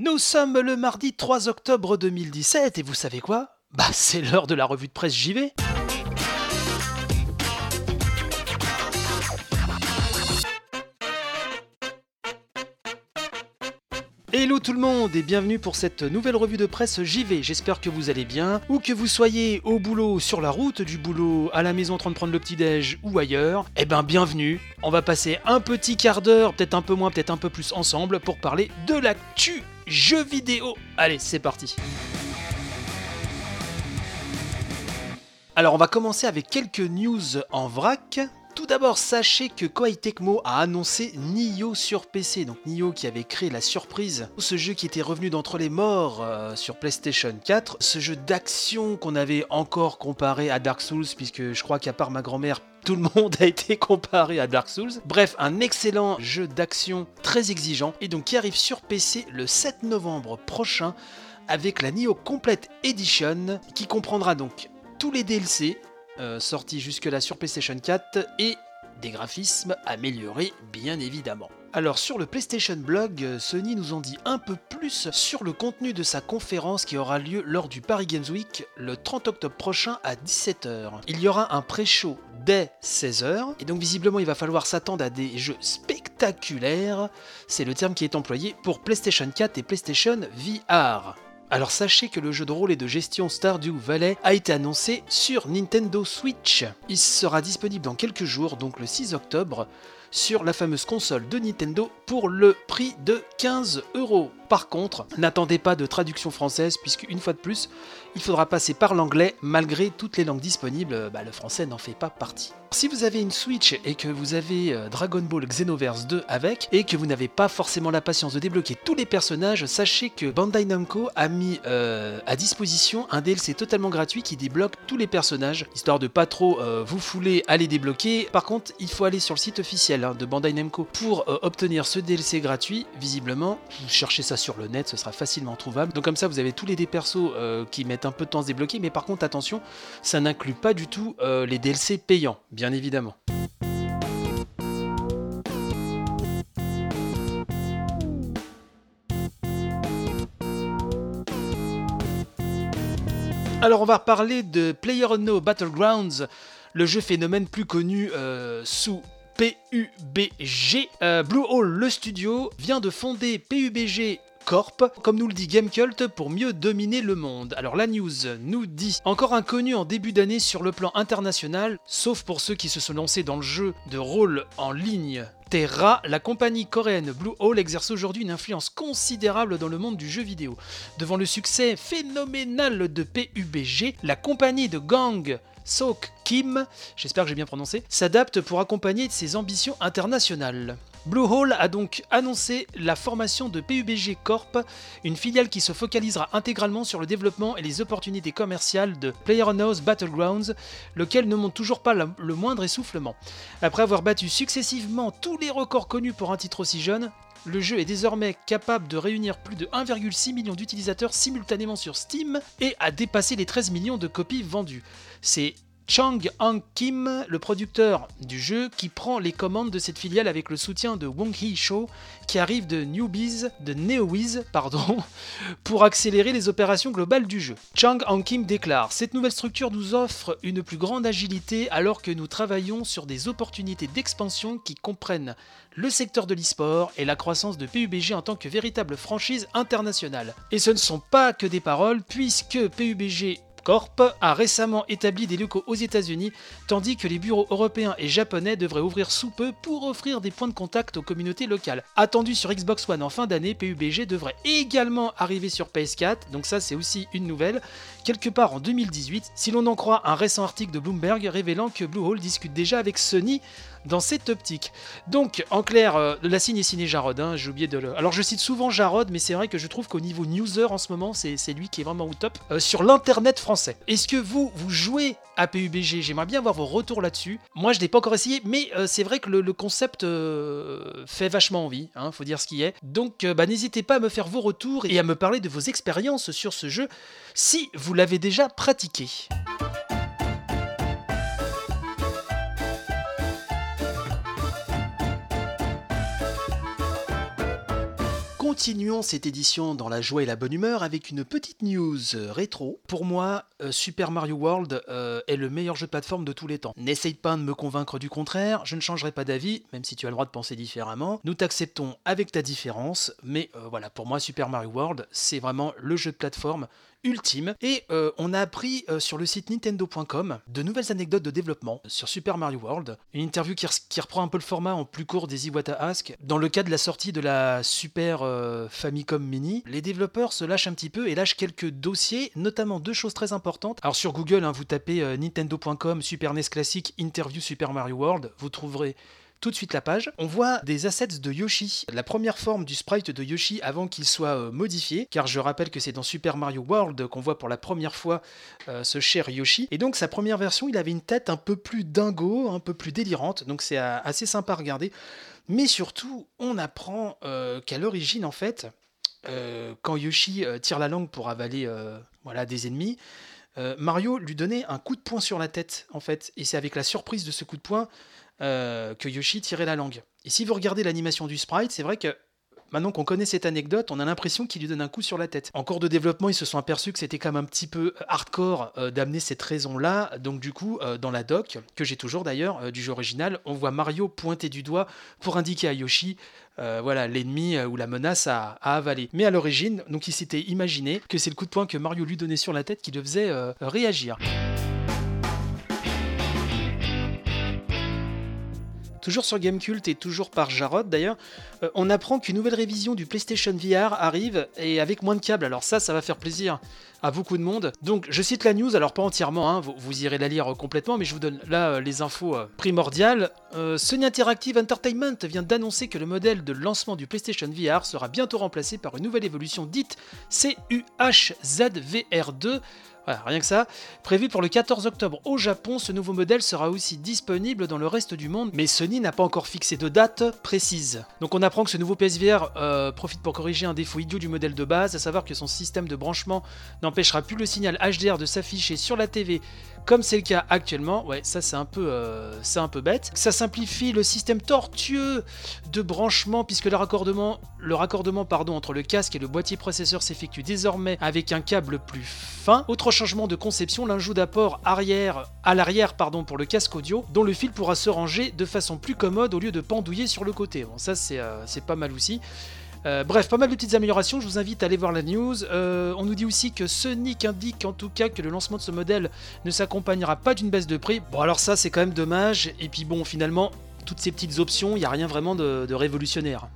Nous sommes le mardi 3 octobre 2017 et vous savez quoi? Bah c'est l'heure de la revue de presse vais Hello tout le monde et bienvenue pour cette nouvelle revue de presse JV. J'espère que vous allez bien, ou que vous soyez au boulot, sur la route du boulot, à la maison en train de prendre le petit-déj ou ailleurs. Eh ben bienvenue. On va passer un petit quart d'heure, peut-être un peu moins, peut-être un peu plus ensemble pour parler de l'actu jeux vidéo. Allez, c'est parti. Alors on va commencer avec quelques news en vrac. Tout d'abord, sachez que Koei Tecmo a annoncé Nioh sur PC. Donc Nioh qui avait créé la surprise, ce jeu qui était revenu d'entre les morts euh, sur PlayStation 4, ce jeu d'action qu'on avait encore comparé à Dark Souls, puisque je crois qu'à part ma grand-mère, tout le monde a été comparé à Dark Souls. Bref, un excellent jeu d'action très exigeant et donc qui arrive sur PC le 7 novembre prochain avec la Nioh Complete Edition qui comprendra donc tous les DLC euh, sorti jusque-là sur PlayStation 4 et des graphismes améliorés bien évidemment. Alors sur le PlayStation Blog, euh, Sony nous en dit un peu plus sur le contenu de sa conférence qui aura lieu lors du Paris Games Week le 30 octobre prochain à 17h. Il y aura un pré-show dès 16h et donc visiblement il va falloir s'attendre à des jeux spectaculaires, c'est le terme qui est employé pour PlayStation 4 et PlayStation VR. Alors sachez que le jeu de rôle et de gestion Stardew Valley a été annoncé sur Nintendo Switch. Il sera disponible dans quelques jours, donc le 6 octobre, sur la fameuse console de Nintendo pour le prix de 15 euros. Par contre, n'attendez pas de traduction française puisque une fois de plus, il faudra passer par l'anglais malgré toutes les langues disponibles, bah, le français n'en fait pas partie. Si vous avez une Switch et que vous avez euh, Dragon Ball Xenoverse 2 avec et que vous n'avez pas forcément la patience de débloquer tous les personnages, sachez que Bandai Namco a mis euh, à disposition un DLC totalement gratuit qui débloque tous les personnages, histoire de pas trop euh, vous fouler à les débloquer. Par contre, il faut aller sur le site officiel hein, de Bandai Namco pour obtenir ce DLC gratuit. Visiblement, vous cherchez ça sur le net, ce sera facilement trouvable. Donc comme ça, vous avez tous les des persos qui mettent un peu de temps à se débloquer, mais par contre, attention, ça n'inclut pas du tout les DLC payants, bien évidemment. Alors on va parler de PlayerUnknown Battlegrounds, le jeu phénomène plus connu euh, sous PUBG. Euh, Blue Hole, le studio, vient de fonder PUBG Corp, comme nous le dit Gamecult, pour mieux dominer le monde. Alors la news nous dit encore inconnu en début d'année sur le plan international, sauf pour ceux qui se sont lancés dans le jeu de rôle en ligne. Terra, la compagnie coréenne Blue Hole exerce aujourd'hui une influence considérable dans le monde du jeu vidéo. Devant le succès phénoménal de PUBG, la compagnie de gang Sok Kim, j'espère que j'ai bien prononcé, s'adapte pour accompagner ses ambitions internationales. Bluehole a donc annoncé la formation de PUBG Corp, une filiale qui se focalisera intégralement sur le développement et les opportunités commerciales de PlayerUnknown's Battlegrounds, lequel ne montre toujours pas le moindre essoufflement. Après avoir battu successivement tous les records connus pour un titre aussi jeune, le jeu est désormais capable de réunir plus de 1,6 million d'utilisateurs simultanément sur Steam et a dépassé les 13 millions de copies vendues. C'est Chang Hang Kim, le producteur du jeu, qui prend les commandes de cette filiale avec le soutien de Wong Hee Cho, qui arrive de Newbies, de NeoWiz, pardon, pour accélérer les opérations globales du jeu. Chang Hang Kim déclare Cette nouvelle structure nous offre une plus grande agilité alors que nous travaillons sur des opportunités d'expansion qui comprennent le secteur de l'e-sport et la croissance de PUBG en tant que véritable franchise internationale. Et ce ne sont pas que des paroles, puisque PUBG Corp a récemment établi des locaux aux États-Unis, tandis que les bureaux européens et japonais devraient ouvrir sous peu pour offrir des points de contact aux communautés locales. Attendu sur Xbox One en fin d'année, PUBG devrait également arriver sur PS4, donc ça c'est aussi une nouvelle, quelque part en 2018, si l'on en croit un récent article de Bloomberg révélant que Bluehole discute déjà avec Sony dans cette optique. Donc, en clair, euh, la signe est signé Jarod. Hein, j'ai oublié de le. Alors, je cite souvent Jarod, mais c'est vrai que je trouve qu'au niveau newser en ce moment, c'est lui qui est vraiment au top euh, sur l'internet français. Est-ce que vous, vous jouez à PUBG J'aimerais bien avoir vos retours là-dessus. Moi, je l'ai pas encore essayé, mais euh, c'est vrai que le, concept fait vachement envie. Hein, faut dire ce qui est. Donc, bah, n'hésitez pas à me faire vos retours et à me parler de vos expériences sur ce jeu si vous l'avez déjà pratiqué. Continuons cette édition dans la joie et la bonne humeur avec une petite news rétro. Pour moi, euh, Super Mario World euh, est le meilleur jeu de plateforme de tous les temps. N'essaye pas de me convaincre du contraire, je ne changerai pas d'avis, même si tu as le droit de penser différemment. Nous t'acceptons avec ta différence, mais euh, voilà, pour moi, Super Mario World, c'est vraiment le jeu de plateforme ultime. Et euh, on a appris euh, sur le site nintendo.com de nouvelles anecdotes de développement sur Super Mario World. Une interview qui, reprend un peu le format en plus court des Iwata Ask. Dans le cas de la sortie de la Super euh, Famicom Mini, les développeurs se lâchent un petit peu et lâchent quelques dossiers, notamment deux choses très importantes. Alors sur Google, hein, vous tapez nintendo.com Super NES Classic Interview Super Mario World, vous trouverez tout de suite la page. On voit des assets de Yoshi, la première forme du sprite de Yoshi avant qu'il soit euh, modifié, car je rappelle que c'est dans Super Mario World qu'on voit pour la première fois euh, ce cher Yoshi. Et donc sa première version, il avait une tête un peu plus dingo, un peu plus délirante, donc c'est euh, assez sympa à regarder. Mais surtout, on apprend qu'à l'origine, en fait, quand Yoshi tire la langue pour avaler voilà, des ennemis, Mario lui donnait un coup de poing sur la tête, en fait. Et c'est avec la surprise de ce coup de poing euh, que Yoshi tirait la langue. Et si vous regardez l'animation du sprite, c'est vrai que Maintenant qu'on connaît cette anecdote, on a l'impression qu'il lui donne un coup sur la tête. En cours de développement, ils se sont aperçus que c'était quand même un petit peu hardcore euh, d'amener cette raison-là. Donc du coup, euh, dans la doc, que j'ai toujours d'ailleurs du jeu original, on voit Mario pointer du doigt pour indiquer à Yoshi voilà l'ennemi ou la menace à, avaler. Mais à l'origine, donc il s'était imaginé que c'est le coup de poing que Mario lui donnait sur la tête qui le faisait réagir. Toujours sur Gamecult et toujours par Jarod d'ailleurs, euh, on apprend qu'une nouvelle révision du PlayStation VR arrive et avec moins de câbles. Alors ça, ça va faire plaisir à beaucoup de monde. Donc je cite la news, alors pas entièrement, hein, vous, irez la lire complètement, mais je vous donne là euh, les infos euh, primordiales. Sony Interactive Entertainment vient d'annoncer que le modèle de lancement du PlayStation VR sera bientôt remplacé par une nouvelle évolution dite CUHZVR2 rien que ça. Prévu pour le 14 octobre au Japon, ce nouveau modèle sera aussi disponible dans le reste du monde, mais Sony n'a pas encore fixé de date précise. Donc on apprend que ce nouveau PSVR euh, profite pour corriger un défaut idiot du modèle de base, à savoir que son système de branchement n'empêchera plus le signal HDR de s'afficher sur la TV comme c'est le cas actuellement, ouais, ça c'est un peu, euh, un peu bête. Ça simplifie le système tortueux de branchement puisque le raccordement, le raccordement pardon, entre le casque et le boîtier processeur s'effectue désormais avec un câble plus fin. Autre changement de conception, l'ajout d'apport arrière à l'arrière pardon pour le casque audio, dont le fil pourra se ranger de façon plus commode au lieu de pendouiller sur le côté. Bon, ça c'est, euh, c'est pas mal aussi. Euh, bref, pas mal de petites améliorations, je vous invite à aller voir la news. Euh, on nous dit aussi que Sonic indique en tout cas que le lancement de ce modèle ne s'accompagnera pas d'une baisse de prix. Bon alors ça c'est quand même dommage, et puis bon finalement, toutes ces petites options, il n'y a rien vraiment de révolutionnaire.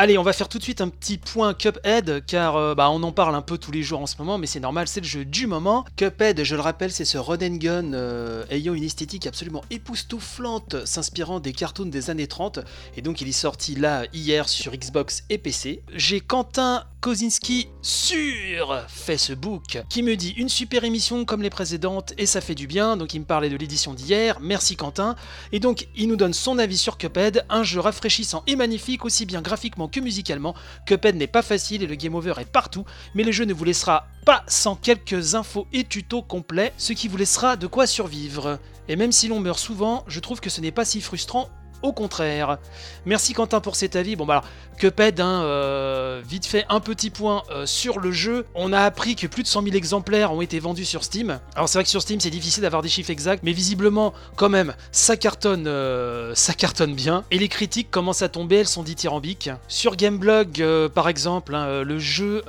Allez, on va faire tout de suite un petit point Cuphead, car euh, bah, on en parle un peu tous les jours en ce moment, mais c'est normal, c'est le jeu du moment. Cuphead, je le rappelle, c'est ce run and gun euh, ayant une esthétique absolument époustouflante, s'inspirant des cartoons des années 30, et donc il est sorti là hier sur Xbox et PC. J'ai Quentin Kozinski sur Facebook qui me dit une super émission comme les précédentes et ça fait du bien, donc il me parlait de l'édition d'hier, merci Quentin, et donc il nous donne son avis sur Cuphead, un jeu rafraîchissant et magnifique aussi bien graphiquement que musicalement. Cuphead n'est pas facile et le game over est partout, mais le jeu ne vous laissera pas sans quelques infos et tutos complets, ce qui vous laissera de quoi survivre. Et même si l'on meurt souvent, je trouve que ce n'est pas si frustrant au contraire. Merci Quentin pour cet avis. Bon bah alors, Cuphead, hein, euh, vite fait un petit point euh, sur le jeu. On a appris que plus de 100 000 exemplaires ont été vendus sur Steam. Alors c'est vrai que sur Steam c'est difficile d'avoir des chiffres exacts, mais visiblement quand même ça cartonne, euh, ça cartonne bien. Et les critiques commencent à tomber, elles sont dithyrambiques. Sur Gameblog par exemple, hein, le jeu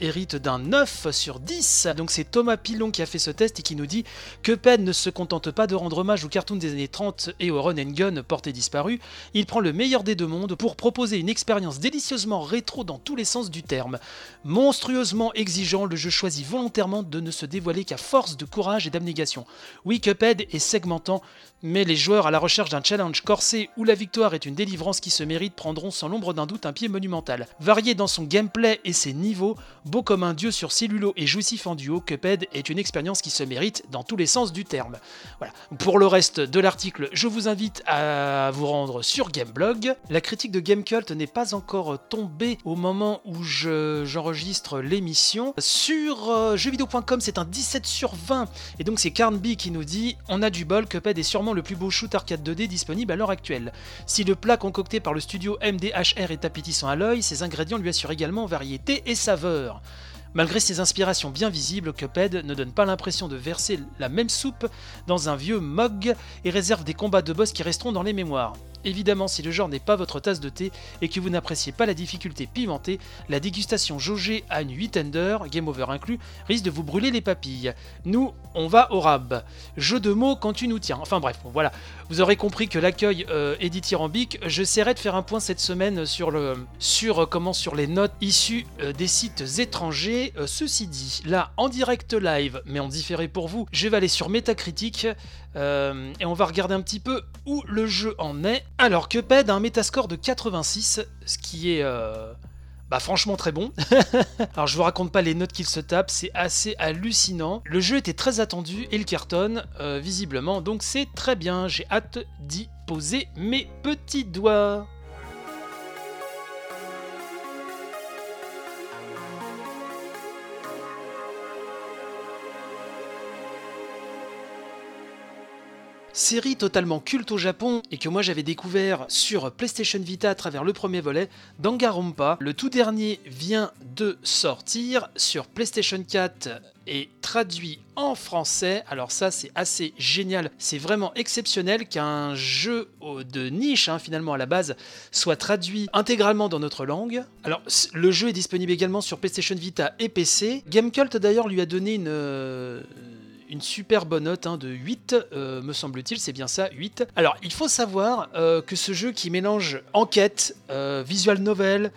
hérite d'un 9 sur 10. Donc c'est Thomas Pilon qui a fait ce test et qui nous dit que Cuphead ne se contente pas de rendre hommage aux cartoons des années 30 et au run and gun porté Il prend le meilleur des deux mondes pour proposer une expérience délicieusement rétro dans tous les sens du terme. Monstrueusement exigeant, le jeu choisit volontairement de ne se dévoiler qu'à force de courage et d'abnégation. Oui, Cuphead est segmentant, mais les joueurs à la recherche d'un challenge corsé où la victoire est une délivrance qui se mérite prendront sans l'ombre d'un doute un pied monumental. Varié dans son gameplay et ses niveaux, beau comme un dieu sur cellulo et jouissif en duo, Cuphead est une expérience qui se mérite dans tous les sens du terme. Voilà. Pour le reste de l'article, je vous invite à vous rendre sur Gameblog. La critique de Gamecult n'est pas encore tombée au moment où j'enregistre l'émission. Sur euh, jeuxvideo.com, c'est un 17 sur 20. Et donc c'est Carnby qui nous dit On a du bol, Cuphead est sûrement le plus beau shoot arcade 2D disponible à l'heure actuelle. Si le plat concocté par le studio MDHR est appétissant à l'œil, ses ingrédients lui assurent également variété et saveur. Malgré ses inspirations bien visibles, Cuphead ne donne pas l'impression de verser la même soupe dans un vieux mug et réserve des combats de boss qui resteront dans les mémoires. Évidemment, si le genre n'est pas votre tasse de thé et que vous n'appréciez pas la difficulté pimentée, la dégustation jaugée à une 8 ender, game over inclus, risque de vous brûler les papilles. Nous, on va au rab. Jeu de mots quand tu nous tiens. Enfin bref, voilà. Vous aurez compris que l'accueil euh, est dithyrambique. J'essaierai de faire un point cette semaine sur, le, sur, euh, comment, sur les notes issues euh, des sites étrangers. ceci dit, là, en direct live, mais en différé pour vous, je vais aller sur Metacritic euh, et on va regarder un petit peu où le jeu en est. Alors, Cuphead a un métascore de 86, ce qui est... Euh, bah franchement très bon. Alors je vous raconte pas les notes qu'il se tape, c'est assez hallucinant. Le jeu était très attendu et il cartonne euh, visiblement, donc c'est très bien. J'ai hâte d'y poser mes petits doigts. Série totalement culte au Japon et que moi j'avais découvert sur PlayStation Vita à travers le premier volet, Danganronpa. Le tout dernier vient de sortir sur PlayStation 4 et traduit en français. Alors ça c'est assez génial, c'est vraiment exceptionnel qu'un jeu de niche hein, finalement à la base soit traduit intégralement dans notre langue. Alors le jeu est disponible également sur PlayStation Vita et PC. Gamecult d'ailleurs lui a donné une euh, une super bonne note hein, de 8, euh, me semble-t-il, c'est bien ça, 8. Alors, il faut savoir euh, que ce jeu qui mélange enquête, euh, visual novel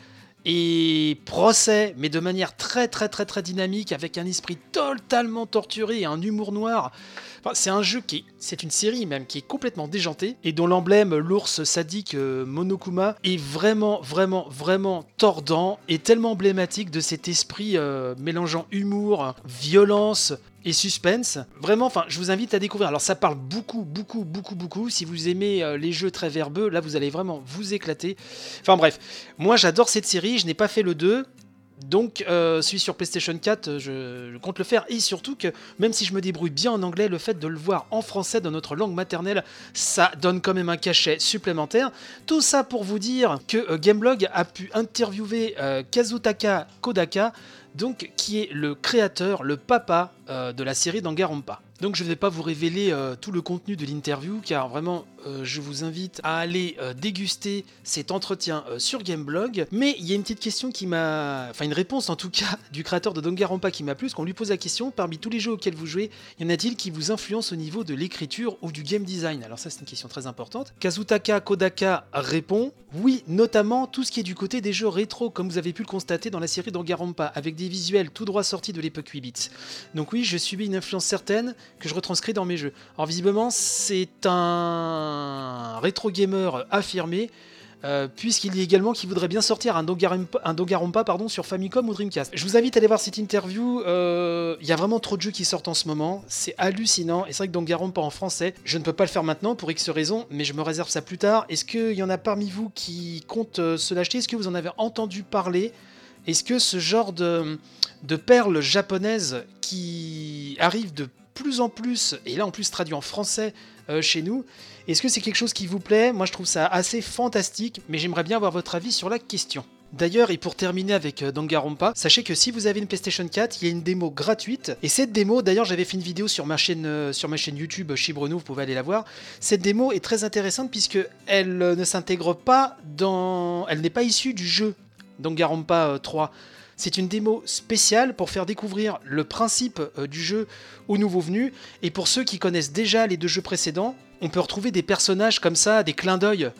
et procès, mais de manière très très très très dynamique, avec un esprit totalement torturé et un humour noir, c'est un jeu qui c'est une série même qui est complètement déjantée et dont l'emblème, l'ours sadique Monokuma, est vraiment, vraiment, vraiment tordant et tellement emblématique de cet esprit mélangeant humour, violence, et suspense. Vraiment, enfin, je vous invite à découvrir. Alors, ça parle beaucoup, beaucoup, beaucoup, beaucoup. Si vous aimez euh, les jeux très verbeux, là, vous allez vraiment vous éclater. Enfin, bref, moi, j'adore cette série. Je n'ai pas fait le 2. Donc, euh, celui sur PlayStation 4, je, compte le faire. Et surtout que, même si je me débrouille bien en anglais, le fait de le voir en français dans notre langue maternelle, ça donne quand même un cachet supplémentaire. Tout ça pour vous dire que euh, Gameblog a pu interviewer Kazutaka Kodaka, donc qui est le créateur, le papa euh, de la série Danganronpa. Donc je ne vais pas vous révéler euh, tout le contenu de l'interview car vraiment euh, je vous invite à aller déguster cet entretien sur Gameblog. Mais il y a une petite question qui m'a... Enfin une réponse en tout cas du créateur de Danganronpa qui m'a plu, parce qu'on lui pose la question, parmi tous les jeux auxquels vous jouez, y en a-t-il qui vous influencent au niveau de l'écriture ou du game design? Alors ça c'est une question très importante. Kazutaka Kodaka répond, oui, notamment tout ce qui est du côté des jeux rétro comme vous avez pu le constater dans la série Danganronpa, avec des visuels tout droit sortis de l'époque 8 bits. Donc oui, je subis une influence certaine que je retranscris dans mes jeux. Alors visiblement, c'est un rétro gamer affirmé. Euh, puisqu'il dit également qu'il voudrait bien sortir un Danganronpa, pardon, sur Famicom ou Dreamcast. Je vous invite à aller voir cette interview, euh, il y a vraiment trop de jeux qui sortent en ce moment, c'est hallucinant, et c'est vrai que Danganronpa en français, je ne peux pas le faire maintenant pour X raisons, mais je me réserve ça plus tard. Est-ce qu'il y en a parmi vous qui comptent euh, se l'acheter? Est-ce que vous en avez entendu parler? Est-ce que ce genre de, de perles japonaises qui arrivent de plus en plus, et là en plus traduit en français euh, chez nous, est-ce que c'est quelque chose qui vous plaît? Moi je trouve ça assez fantastique, mais j'aimerais bien avoir votre avis sur la question. D'ailleurs, et pour terminer avec euh, Danganronpa, sachez que si vous avez une PlayStation 4, il y a une démo gratuite. Et cette démo, d'ailleurs, j'avais fait une vidéo sur ma chaîne, euh, sur ma chaîne YouTube Chibrenou, vous pouvez aller la voir. Cette démo est très intéressante puisque elle ne s'intègre pas dans, elle n'est pas issue du jeu Danganronpa 3. C'est une démo spéciale pour faire découvrir le principe euh, du jeu aux nouveaux venus. Et pour ceux qui connaissent déjà les deux jeux précédents, on peut retrouver des personnages comme ça, des clins d'œil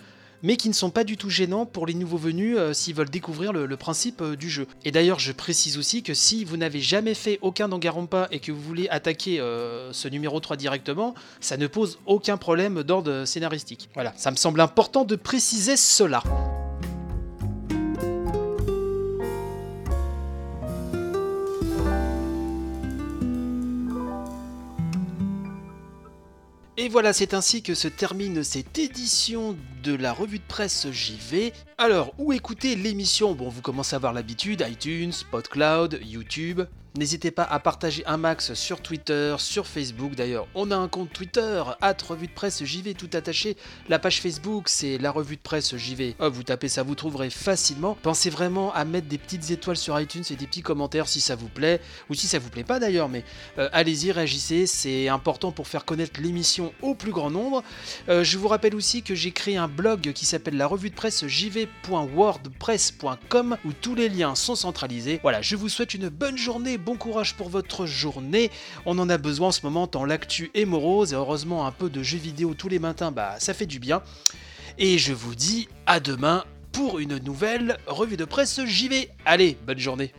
mais qui ne sont pas du tout gênants pour les nouveaux venus euh, s'ils veulent découvrir le, principe euh, du jeu. Et d'ailleurs, je précise aussi que si vous n'avez jamais fait aucun Danganronpa et que vous voulez attaquer ce numéro 3 directement, ça ne pose aucun problème d'ordre scénaristique. Voilà, ça me semble important de préciser cela. Et voilà, c'est ainsi que se termine cette édition de la revue de presse JV. Alors, où écouter l'émission? Bon, vous commencez à avoir l'habitude, iTunes, PodCloud, YouTube. N'hésitez pas à partager un max sur Twitter, sur Facebook d'ailleurs. On a un compte Twitter, at revue de presse JV tout attaché. La page Facebook, c'est la revue de presse JV. Oh, vous tapez ça, vous trouverez facilement. Pensez vraiment à mettre des petites étoiles sur iTunes et des petits commentaires si ça vous plaît, ou si ça vous plaît pas d'ailleurs, mais euh, allez-y, réagissez, c'est important pour faire connaître l'émission au plus grand nombre. Euh, je vous rappelle aussi que j'ai créé un blog qui s'appelle la revue de presse jv.wordpress.com où tous les liens sont centralisés. Voilà, je vous souhaite une bonne journée bon courage pour votre journée. On en a besoin en ce moment tant l'actu est morose et heureusement un peu de jeux vidéo tous les matins, bah ça fait du bien. Et je vous dis à demain pour une nouvelle revue de presse JV. Allez, bonne journée.